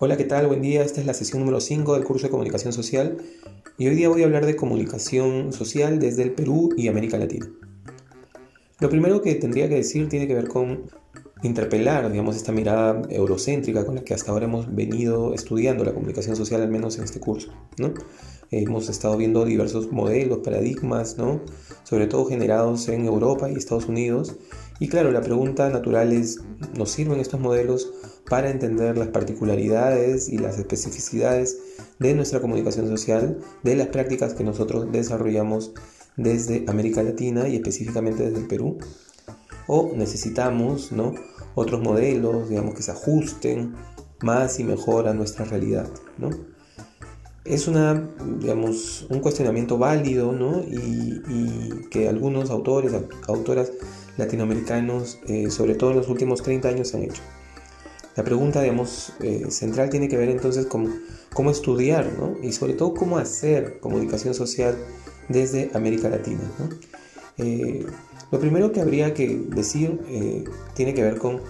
Hola, ¿qué tal? Buen día. Esta es la sesión número 5 del curso de comunicación social y hoy día voy a hablar de comunicación social desde el Perú y América Latina. Lo primero que tendría que decir tiene que ver con interpelar, digamos, esta mirada eurocéntrica con la que hasta ahora hemos venido estudiando la comunicación social, al menos en este curso, ¿no? Hemos estado viendo diversos modelos, paradigmas, ¿no? Sobre todo generados en Europa y Estados Unidos. Y claro, la pregunta natural es, ¿nos sirven estos modelos para entender las particularidades y las especificidades de nuestra comunicación social, de las prácticas que nosotros desarrollamos desde América Latina y específicamente desde el Perú? ¿O necesitamos, ¿no? Otros modelos, digamos, que se ajusten más y mejor a nuestra realidad, ¿no? es una, digamos, un cuestionamiento válido ¿no? y, que algunos autores, autoras latinoamericanos, eh, sobre todo en los últimos 30 años, han hecho. La pregunta, digamos, eh, central tiene que ver entonces con cómo estudiar ¿no? y sobre todo cómo hacer comunicación social desde América Latina. Eh, lo primero que habría que decir tiene que ver con,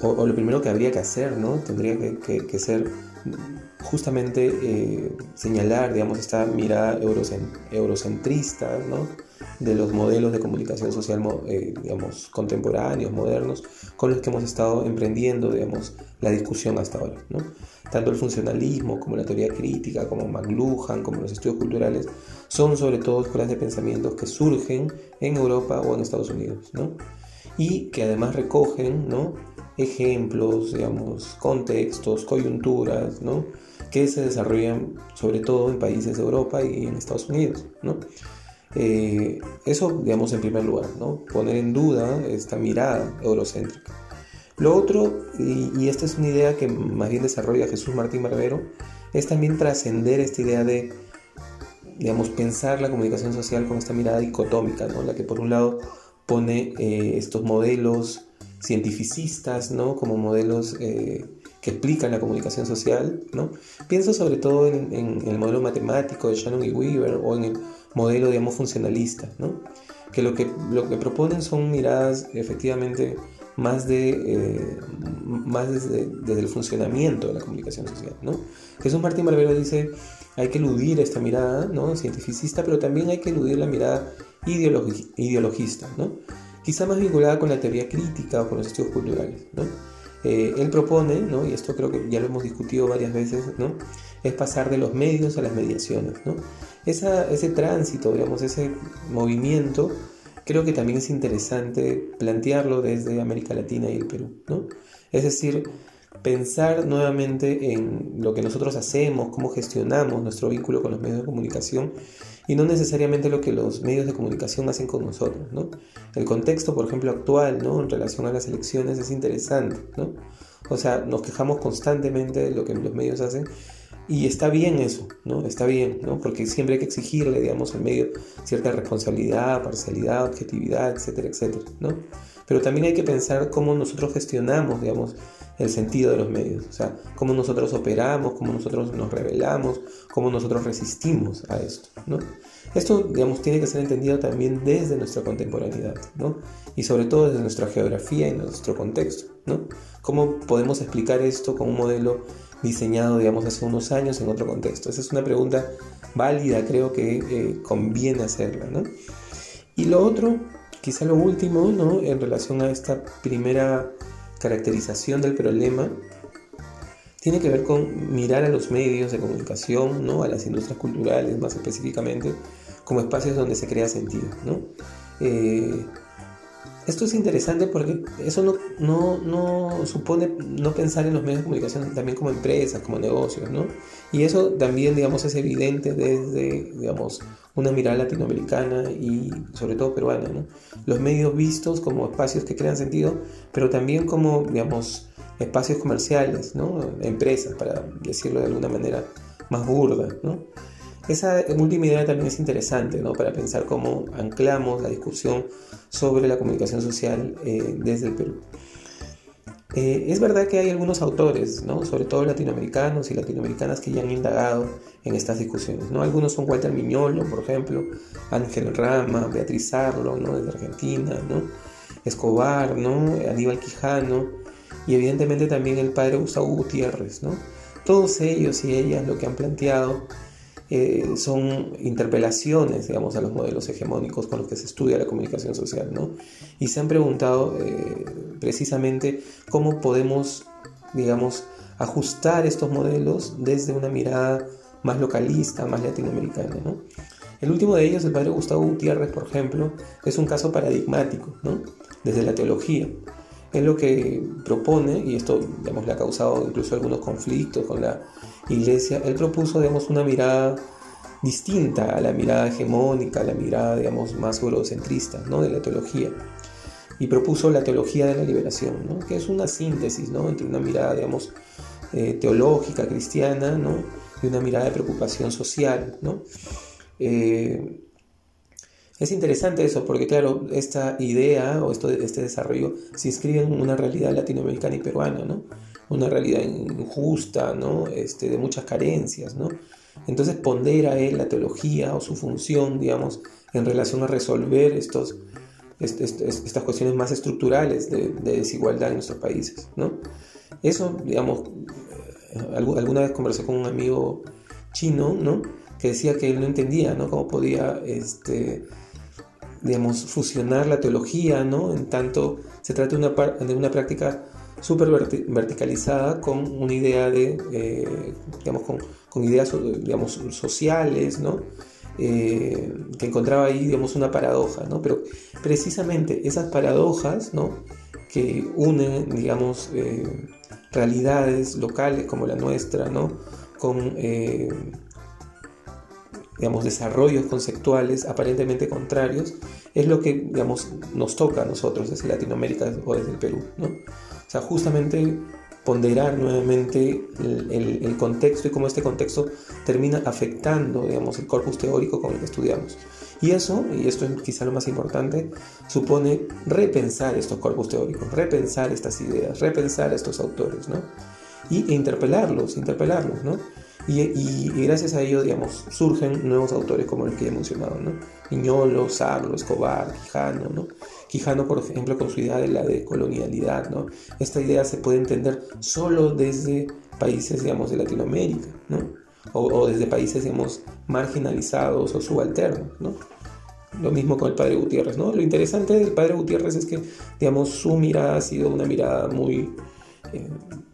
o, lo primero que habría que hacer, ¿no? tendría que ser justamente eh, señalar, digamos, esta mirada eurocentrista, ¿no? de los modelos de comunicación social, eh, digamos, contemporáneos, modernos, con los que hemos estado emprendiendo, digamos, la discusión hasta ahora, ¿no? Tanto el funcionalismo como la teoría crítica, como McLuhan, como los estudios culturales, son sobre todo escuelas de pensamientos que surgen en Europa o en Estados Unidos, ¿no? Y que además recogen, ¿no? Ejemplos, digamos, contextos, coyunturas, ¿no? que se desarrollan sobre todo en países de Europa y en Estados Unidos. ¿no? Eh, eso, digamos, en primer lugar, ¿no? poner en duda esta mirada eurocéntrica. Lo otro, y, esta es una idea que más bien desarrolla Jesús Martín Barbero, es también trascender esta idea de, digamos, pensar la comunicación social con esta mirada dicotómica, ¿no? la que por un lado pone eh, estos modelos cientificistas, ¿no? como modelos eh, que explican la comunicación social, ¿no? Pienso sobre todo en, el modelo matemático de Shannon y Weaver o en el modelo, digamos, funcionalista, ¿no? Que lo que, lo que proponen son miradas efectivamente más, de, eh, más desde, el funcionamiento de la comunicación social, ¿no? Jesús Martín Barbero dice, hay que eludir esta mirada, ¿no? Cientificista, pero también hay que eludir la mirada ideologista, ¿no? Quizá más vinculada con la teoría crítica o con los estudios culturales, ¿no? Eh, él propone, ¿no? y esto creo que ya lo hemos discutido varias veces, ¿no? es pasar de los medios a las mediaciones. ¿no? ese tránsito, digamos, ese movimiento, creo que también es interesante plantearlo desde América Latina y el Perú. ¿no? Es decir, pensar nuevamente en lo que nosotros hacemos, cómo gestionamos nuestro vínculo con los medios de comunicación y no necesariamente lo que los medios de comunicación hacen con nosotros. ¿no? El contexto, por ejemplo, actual ¿no? en relación a las elecciones es interesante. ¿no? O sea, nos quejamos constantemente de lo que los medios hacen y está bien eso, ¿no? Está bien, ¿no? Porque siempre hay que exigirle, digamos, al medio cierta responsabilidad, parcialidad, objetividad, etcétera, etcétera, ¿no? Pero también hay que pensar cómo nosotros gestionamos, digamos, el sentido de los medios, o sea, cómo nosotros operamos, cómo nosotros nos revelamos, cómo nosotros resistimos a esto, ¿no? Esto, digamos, tiene que ser entendido también desde nuestra contemporaneidad, ¿no? Y sobre todo desde nuestra geografía y nuestro contexto, ¿no? ¿Cómo podemos explicar esto con un modelo diseñado, digamos, hace unos años en otro contexto? Esa es una pregunta válida, creo que eh, conviene hacerla, ¿no? Y lo otro, quizá lo último, ¿no? En relación a esta primera caracterización del problema, tiene que ver con mirar a los medios de comunicación, ¿no? a las industrias culturales más específicamente, como espacios donde se crea sentido. ¿no? Eh, esto es interesante porque eso no, no, no, supone no pensar en los medios de comunicación también como empresas, como negocios, ¿no? Y eso también, digamos, es evidente desde, digamos, una mirada latinoamericana y sobre todo peruana, ¿no? Los medios vistos como espacios que crean sentido, pero también como, digamos, espacios comerciales, ¿no? Empresas, para decirlo de alguna manera más burda, ¿no? Esa última idea también es interesante ¿no? para pensar cómo anclamos la discusión sobre la comunicación social eh, desde el Perú. Eh, es verdad que hay algunos autores, ¿no? sobre todo latinoamericanos y latinoamericanas, que ya han indagado en estas discusiones. ¿no? Algunos son Walter Miñolo, por ejemplo, Ángel Rama, Beatriz Arlo, ¿no? desde Argentina, ¿no? Escobar, ¿no? Aníbal Quijano, y evidentemente también el padre Gustavo Gutiérrez, ¿no? Todos ellos y ellas lo que han planteado eh, son interpelaciones, digamos, a los modelos hegemónicos con los que se estudia la comunicación social, ¿no? Y se han preguntado eh, precisamente cómo podemos, digamos, ajustar estos modelos desde una mirada más localista, más latinoamericana, ¿no? El último de ellos, el padre Gustavo Gutiérrez, por ejemplo, es un caso paradigmático, ¿no? Desde la teología. Es lo que propone, y esto digamos, le ha causado incluso algunos conflictos con la iglesia, él propuso digamos, una mirada distinta a la mirada hegemónica, a la mirada digamos, más eurocentrista ¿no? de la teología. Y propuso la teología de la liberación, ¿no? que es una síntesis ¿no? entre una mirada digamos, eh, teológica, cristiana, ¿no? y una mirada de preocupación social. ¿no? Eh, es interesante eso, porque claro, esta idea o este desarrollo se inscribe en una realidad latinoamericana y peruana, ¿no? Una realidad injusta, ¿no? Este, de muchas carencias, ¿no? Entonces pondera él la teología o su función, digamos, en relación a resolver estos, estas cuestiones más estructurales de, desigualdad en nuestros países, ¿no? Eso, digamos, eh, alguna vez conversé con un amigo chino, ¿no? Que decía que él no entendía, ¿no? Cómo podía, este, digamos, fusionar la teología, ¿no? En tanto se trata de una, de una práctica súper verticalizada con una idea de, eh, digamos, con, ideas, digamos, sociales, ¿no? Eh, que encontraba ahí, digamos, una paradoja, ¿no? Pero precisamente esas paradojas, ¿no? Que unen, digamos, eh, realidades locales como la nuestra, ¿no? Con digamos, desarrollos conceptuales aparentemente contrarios, es lo que, digamos, nos toca a nosotros desde Latinoamérica o desde el Perú, ¿no? O sea, justamente ponderar nuevamente el, contexto y cómo este contexto termina afectando, digamos, el corpus teórico con el que estudiamos. Y eso, y esto es quizá lo más importante, supone repensar estos corpus teóricos, repensar estas ideas, repensar estos autores, ¿no? Y, interpelarlos, interpelarlos, ¿no? Y, gracias a ello, digamos, surgen nuevos autores como el que he mencionado, ¿no? Iñolo, Sarlo, Escobar, Quijano, ¿no? Quijano, por ejemplo, con su idea de la decolonialidad, ¿no? Esta idea se puede entender solo desde países, digamos, de Latinoamérica, ¿no? O, desde países, digamos, marginalizados o subalternos, ¿no? Lo mismo con el padre Gutiérrez, ¿no? Lo interesante del padre Gutiérrez es que, digamos, su mirada ha sido una mirada muy eh,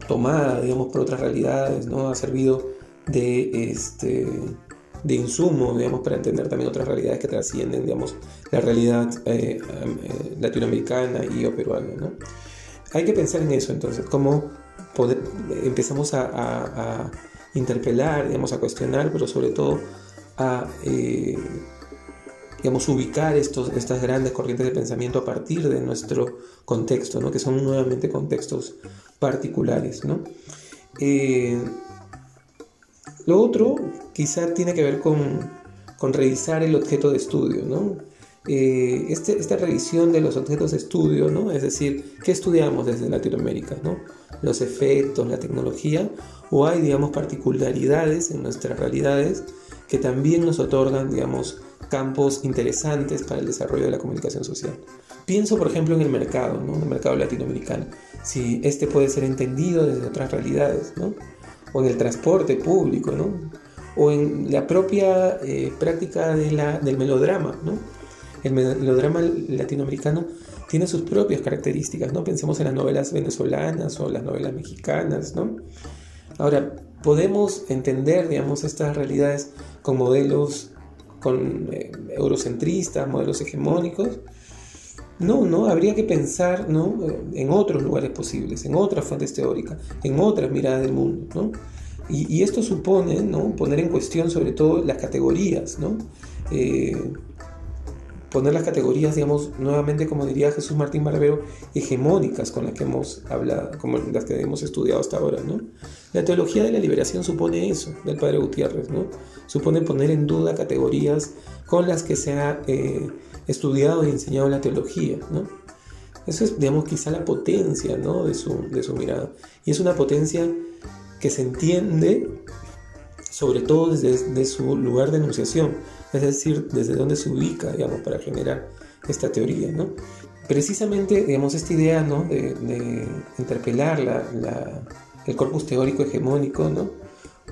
tomada, digamos, por otras realidades, ¿no? Ha servido de, este, de insumo, digamos, para entender también otras realidades que trascienden, digamos, la realidad eh, eh, latinoamericana y peruana, ¿no? Hay que pensar en eso, entonces, cómo empezamos a, interpelar, digamos, a cuestionar, pero sobre todo a, eh, digamos, ubicar estos, estas grandes corrientes de pensamiento a partir de nuestro contexto, ¿no? Que son nuevamente contextos particulares, ¿no? Lo otro quizá tiene que ver con, revisar el objeto de estudio, ¿no? Eh, este, esta revisión de los objetos de estudio, ¿no? Es decir, ¿qué estudiamos desde Latinoamérica, ¿no? Los efectos, la tecnología, o hay, digamos, particularidades en nuestras realidades que también nos otorgan, digamos, campos interesantes para el desarrollo de la comunicación social. Pienso, por ejemplo, en el mercado, ¿no? En el mercado latinoamericano. Si este puede ser entendido desde otras realidades, ¿no? O en el transporte público, ¿no? o en la propia eh, práctica del melodrama. ¿no? El melodrama latinoamericano tiene sus propias características, ¿no? Pensemos en las novelas venezolanas o las novelas mexicanas, ¿no? Ahora, podemos entender, digamos, estas realidades con modelos eh, eurocentristas, modelos hegemónicos. No, no, habría que pensar ¿no? en otros lugares posibles, en otras fuentes teóricas, en otras miradas del mundo. ¿no? Y, esto supone ¿no? poner en cuestión sobre todo las categorías, ¿no? Eh, poner las categorías, digamos, nuevamente, como diría Jesús Martín Barbero, hegemónicas con las que hemos hablado, como las que hemos estudiado hasta ahora, ¿no? La teología de la liberación supone eso, del padre Gutiérrez, ¿no? Supone poner en duda categorías con las que se ha eh, estudiado y enseñado la teología, ¿no? Eso es, digamos, quizá la potencia, ¿no? De su, de su mirada. Y es una potencia que se entiende sobre todo desde, su lugar de enunciación, es decir, desde donde se ubica, digamos, para generar esta teoría, ¿no? Precisamente, digamos, esta idea, ¿no? De, interpelar el corpus teórico hegemónico, ¿no?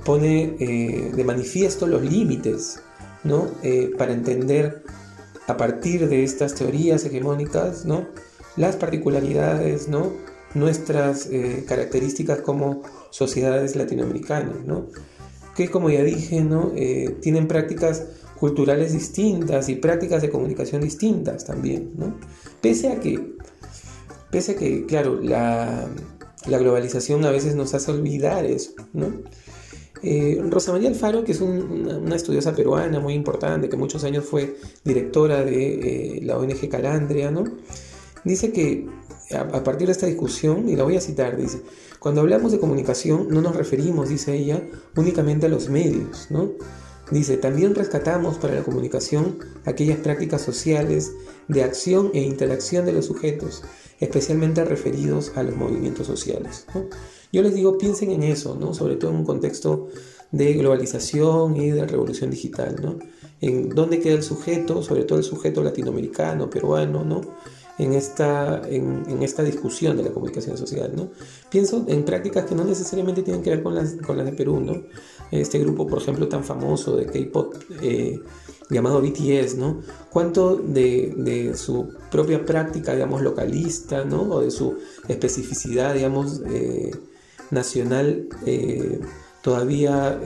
Pone eh, de manifiesto los límites, ¿no? Eh, para entender a partir de estas teorías hegemónicas, ¿no? Las particularidades, ¿no? Nuestras eh, características como sociedades latinoamericanas, ¿no? Que como ya dije, ¿no? tienen prácticas culturales distintas y prácticas de comunicación distintas también, ¿no? Pese a que, pese a que claro, la, globalización a veces nos hace olvidar eso, ¿no? Eh, Rosa María Alfaro, que es una, estudiosa peruana muy importante, que muchos años fue directora de eh, la ONG Calandria, ¿no? Dice que a, partir de esta discusión, y la voy a citar, dice, cuando hablamos de comunicación no nos referimos, dice ella, únicamente a los medios, ¿no? Dice, también rescatamos para la comunicación aquellas prácticas sociales de acción e interacción de los sujetos, especialmente referidos a los movimientos sociales. Yo les digo, piensen en eso, ¿no? sobre todo en un contexto de globalización y de revolución digital. ¿no? En dónde queda el sujeto, sobre todo el sujeto latinoamericano, peruano, ¿no? En esta, en, esta discusión de la comunicación social. ¿no? Pienso en prácticas que no necesariamente tienen que ver con las, con las de Perú. ¿no? Este grupo, por ejemplo, tan famoso de K-Pop eh, llamado BTS, ¿no? ¿Cuánto de, su propia práctica, digamos, localista, ¿no? O de su especificidad, digamos, eh, nacional eh, todavía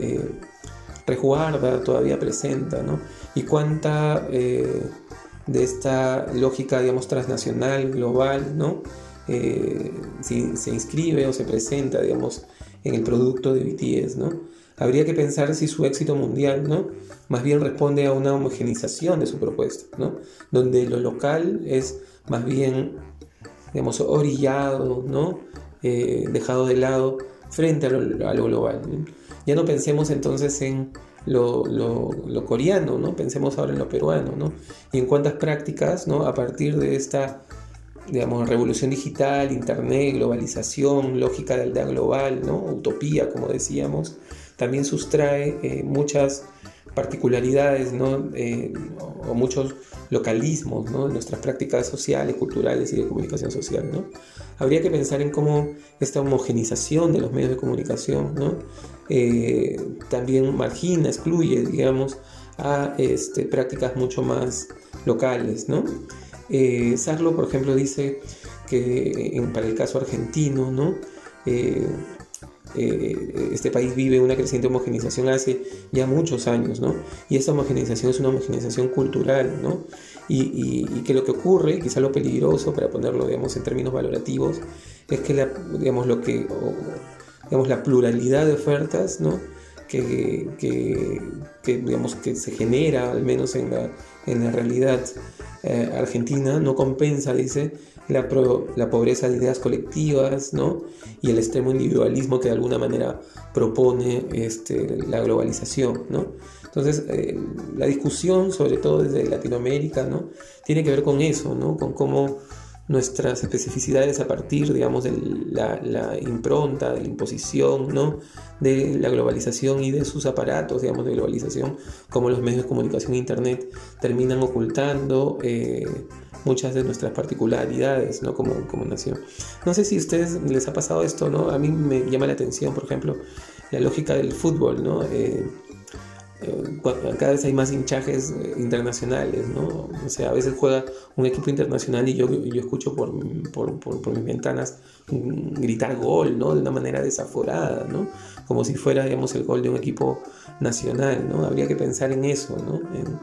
resguarda, todavía presenta, ¿no? Y cuánta de esta lógica, digamos, transnacional, global, ¿no? Eh, si se inscribe o se presenta, digamos, en el producto de BTS, ¿no? Habría que pensar si su éxito mundial, ¿no? Más bien responde a una homogenización de su propuesta, ¿no? Donde lo local es más bien, digamos, orillado, ¿no? Eh, dejado de lado frente a lo, global. Ya no pensemos entonces en lo, coreano, ¿no? Pensemos ahora en lo peruano, ¿no? Y en cuántas prácticas, ¿no? A partir de esta, digamos, revolución digital, internet, globalización, lógica de aldea global, ¿no? Utopía, como decíamos, también sustrae eh, muchas particularidades, ¿no? Eh, o muchos localismos, ¿no? nuestras prácticas sociales, culturales y de comunicación social, ¿no? Habría que pensar en cómo esta homogenización de los medios de comunicación, ¿no? Eh, también margina, excluye, digamos, a este, prácticas mucho más locales, ¿no? Eh, Sarlo, por ejemplo, dice que para el caso argentino, ¿no? Eh, este país vive una creciente homogenización hace ya muchos años, ¿no? Y esta homogenización es una homogenización cultural, ¿no? Y, que lo que ocurre, quizá lo peligroso, para ponerlo, digamos, en términos valorativos, es que, digamos, lo que, digamos, la pluralidad de ofertas, ¿no? Que, que, digamos, que se genera, al menos en la, en la realidad eh, argentina, no compensa, dice, la, la, pobreza de ideas colectivas, ¿no? Y el extremo individualismo que de alguna manera propone este, la globalización, ¿no? Entonces, eh, la discusión, sobre todo desde Latinoamérica, ¿no? Tiene que ver con eso, ¿no? Con cómo nuestras especificidades a partir, digamos, de la, impronta, de la imposición, ¿no? De la globalización y de sus aparatos, digamos, de globalización, como los medios de comunicación e Internet terminan ocultando eh, muchas de nuestras particularidades, ¿no? Como, como nación. No sé si a ustedes les ha pasado esto, ¿no? A mí me llama la atención, por ejemplo, la lógica del fútbol, ¿no? Eh, cada vez hay más hinchajes eh, internacionales, ¿no? O sea, a veces juega un equipo internacional y yo, yo escucho por, por, por, mis ventanas gritar gol, ¿no? De una manera desaforada, ¿no? Como si fuera, digamos, el gol de un equipo nacional, ¿no? Habría que pensar en eso, ¿no? En,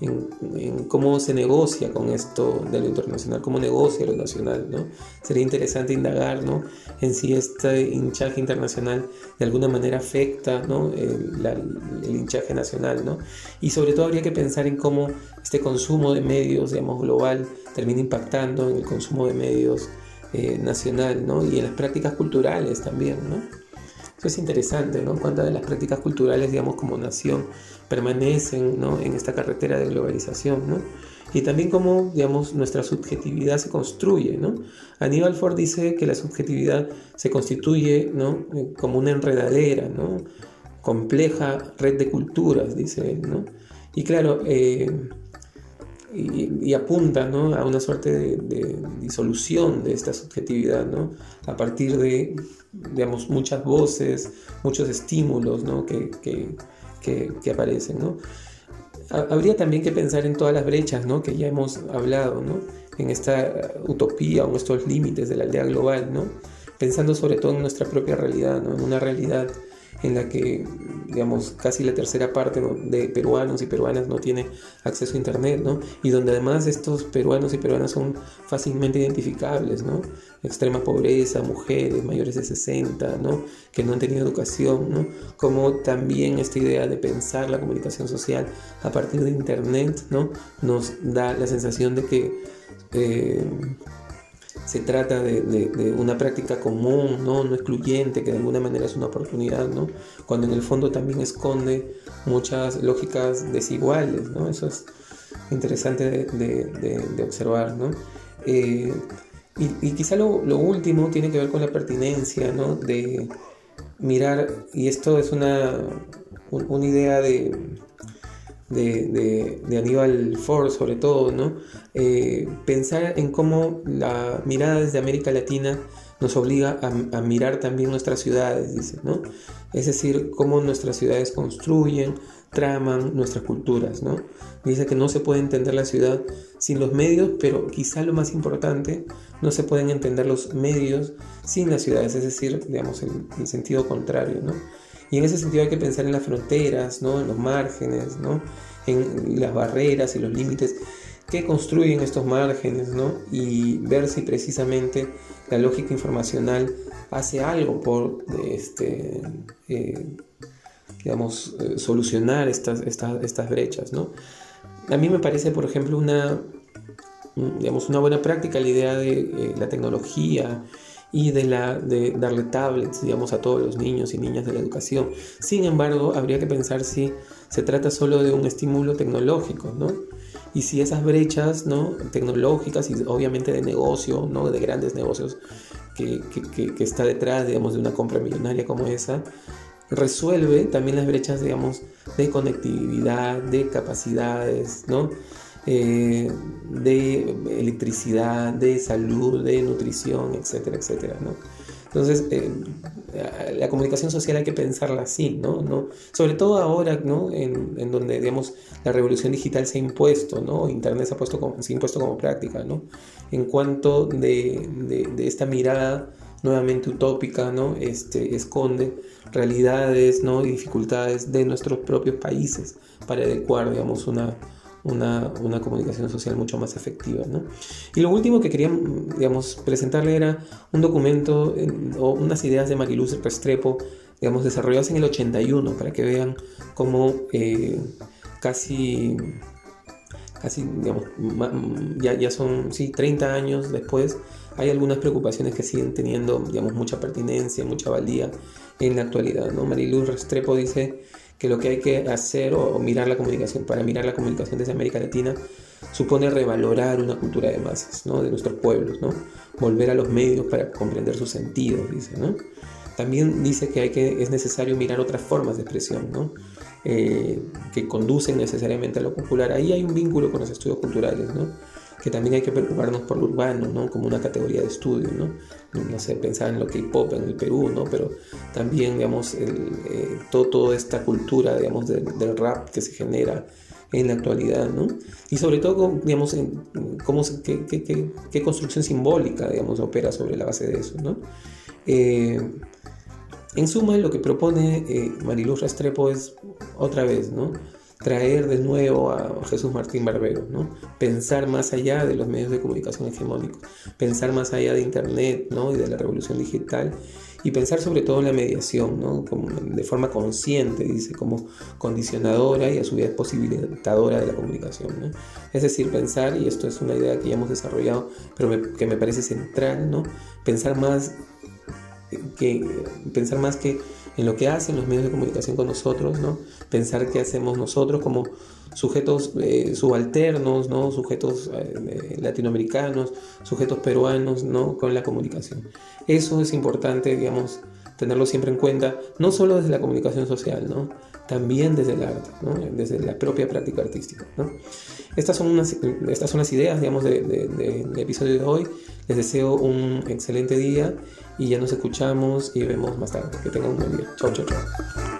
en, cómo se negocia con esto de lo internacional, cómo negocia lo nacional, ¿no? Sería interesante indagar, ¿no? En si este hinchaje internacional de alguna manera afecta, ¿no? El, hinchaje nacional, ¿no? Y sobre todo habría que pensar en cómo este consumo de medios, digamos, global, termina impactando en el consumo de medios eh, nacional, ¿no? Y en las prácticas culturales también, ¿no? Eso es interesante, ¿no? Cuántas de las prácticas culturales, digamos, como nación, permanecen en esta carretera de globalización, ¿no? Y también cómo, digamos, nuestra subjetividad se construye, ¿no? Aníbal Ford dice que la subjetividad se constituye, ¿no? Como una enredadera, ¿no? Compleja red de culturas, dice él, ¿no? Y claro, eh, y, apunta ¿no? a una suerte de, disolución de esta subjetividad, ¿no? a partir de digamos, muchas voces, muchos estímulos ¿no? que, que, aparecen. ¿no? Habría también que pensar en todas las brechas ¿no? que ya hemos hablado, ¿no? en esta utopía o en estos límites de la aldea global, ¿no? pensando sobre todo en nuestra propia realidad, ¿no? en una realidad en la que, digamos, casi la tercera parte de peruanos y peruanas no tiene acceso a Internet, ¿no? Y donde además estos peruanos y peruanas son fácilmente identificables, ¿no? Extrema pobreza, mujeres mayores de 60, ¿no? Que no han tenido educación, ¿no? Como también esta idea de pensar la comunicación social a partir de Internet, ¿no? Nos da la sensación de que... Eh, se trata de, una práctica común, ¿no? no excluyente, que de alguna manera es una oportunidad, ¿no? cuando en el fondo también esconde muchas lógicas desiguales. ¿no? Eso es interesante de, observar. ¿no? Eh, y, quizá lo, último tiene que ver con la pertinencia ¿no? de mirar, y esto es una, una idea de de, de, Aníbal Ford sobre todo, ¿no? Eh, pensar en cómo la mirada desde América Latina nos obliga a, mirar también nuestras ciudades, dice, ¿no? Es decir, cómo nuestras ciudades construyen, traman nuestras culturas, ¿no? Dice que no se puede entender la ciudad sin los medios, pero quizá lo más importante, no se pueden entender los medios sin las ciudades, es decir, digamos, el, el sentido contrario, ¿no? Y en ese sentido hay que pensar en las fronteras, ¿no? en los márgenes, ¿no? en las barreras y los límites que construyen estos márgenes ¿no? y ver si precisamente la lógica informacional hace algo por este, eh, digamos, eh, solucionar estas, estas, estas brechas. ¿no? A mí me parece, por ejemplo, una, digamos, una buena práctica la idea de eh, la tecnología y de, la, de darle tablets, digamos, a todos los niños y niñas de la educación. Sin embargo, habría que pensar si se trata solo de un estímulo tecnológico, ¿no? Y si esas brechas, ¿no? Tecnológicas y obviamente de negocio, ¿no? De grandes negocios que, que, que está detrás, digamos, de una compra millonaria como esa, resuelve también las brechas, digamos, de conectividad, de capacidades, ¿no? Eh, de electricidad, de salud, de nutrición, etcétera, etcétera, ¿no? Entonces, eh, la comunicación social hay que pensarla así, ¿no? ¿No? Sobre todo ahora, ¿no? En, en, donde, digamos, la revolución digital se ha impuesto, ¿no? Internet se ha, puesto como, se impuesto como práctica, ¿no? En cuanto de, de, de esta mirada nuevamente utópica, ¿no? Este, esconde realidades, ¿no? Y dificultades de nuestros propios países para adecuar, digamos, una una, comunicación social mucho más efectiva. ¿no? Y lo último que quería digamos, presentarle era un documento o unas ideas de Mariluz Restrepo digamos, desarrolladas en el 81 para que vean cómo eh, casi, casi ya, ya son sí, 30 años después hay algunas preocupaciones que siguen teniendo digamos, mucha pertinencia, mucha valía en la actualidad. ¿no? Mariluz Restrepo dice que lo que hay que hacer o, mirar la comunicación, para mirar la comunicación desde América Latina, supone revalorar una cultura de masas, ¿no? de nuestros pueblos, ¿no? volver a los medios para comprender sus sentidos, dice. ¿no? También dice que, hay que es necesario mirar otras formas de expresión, ¿no? Eh, que conducen necesariamente a lo popular. Ahí hay un vínculo con los estudios culturales, ¿no? Que también hay que preocuparnos por lo urbano, ¿no? Como una categoría de estudio, ¿no? No sé, pensar en lo K-pop en el Perú, ¿no? Pero también, digamos, el, eh, todo, toda esta cultura, digamos, del rap que se genera en la actualidad, ¿no? Y sobre todo, digamos, en, cómo, qué, qué, qué, construcción simbólica, digamos, opera sobre la base de eso, ¿no? Eh, en suma, lo que propone eh, Mariluz Restrepo es otra vez, ¿no? Traer de nuevo a Jesús Martín Barbero, ¿no? pensar más allá de los medios de comunicación hegemónicos, pensar más allá de Internet ¿no? y de la revolución digital y pensar sobre todo en la mediación, ¿no? como de forma consciente, dice, como condicionadora y a su vez posibilitadora de la comunicación. ¿no? Es decir, pensar, y esto es una idea que ya hemos desarrollado, pero que me parece central, ¿no? pensar más que, pensar más que en lo que hacen los medios de comunicación con nosotros, ¿no? Pensar qué hacemos nosotros como sujetos eh, subalternos, ¿no? Sujetos eh, latinoamericanos, sujetos peruanos, ¿no? Con la comunicación. Eso es importante, digamos, tenerlo siempre en cuenta, no solo desde la comunicación social, ¿no? también desde el arte, ¿no? desde la propia práctica artística. ¿no? Estas, son unas, estas son las ideas digamos, del de, episodio de hoy. Les deseo un excelente día y ya nos escuchamos y vemos más tarde. Que tengan un buen día. Chau, chau, chau.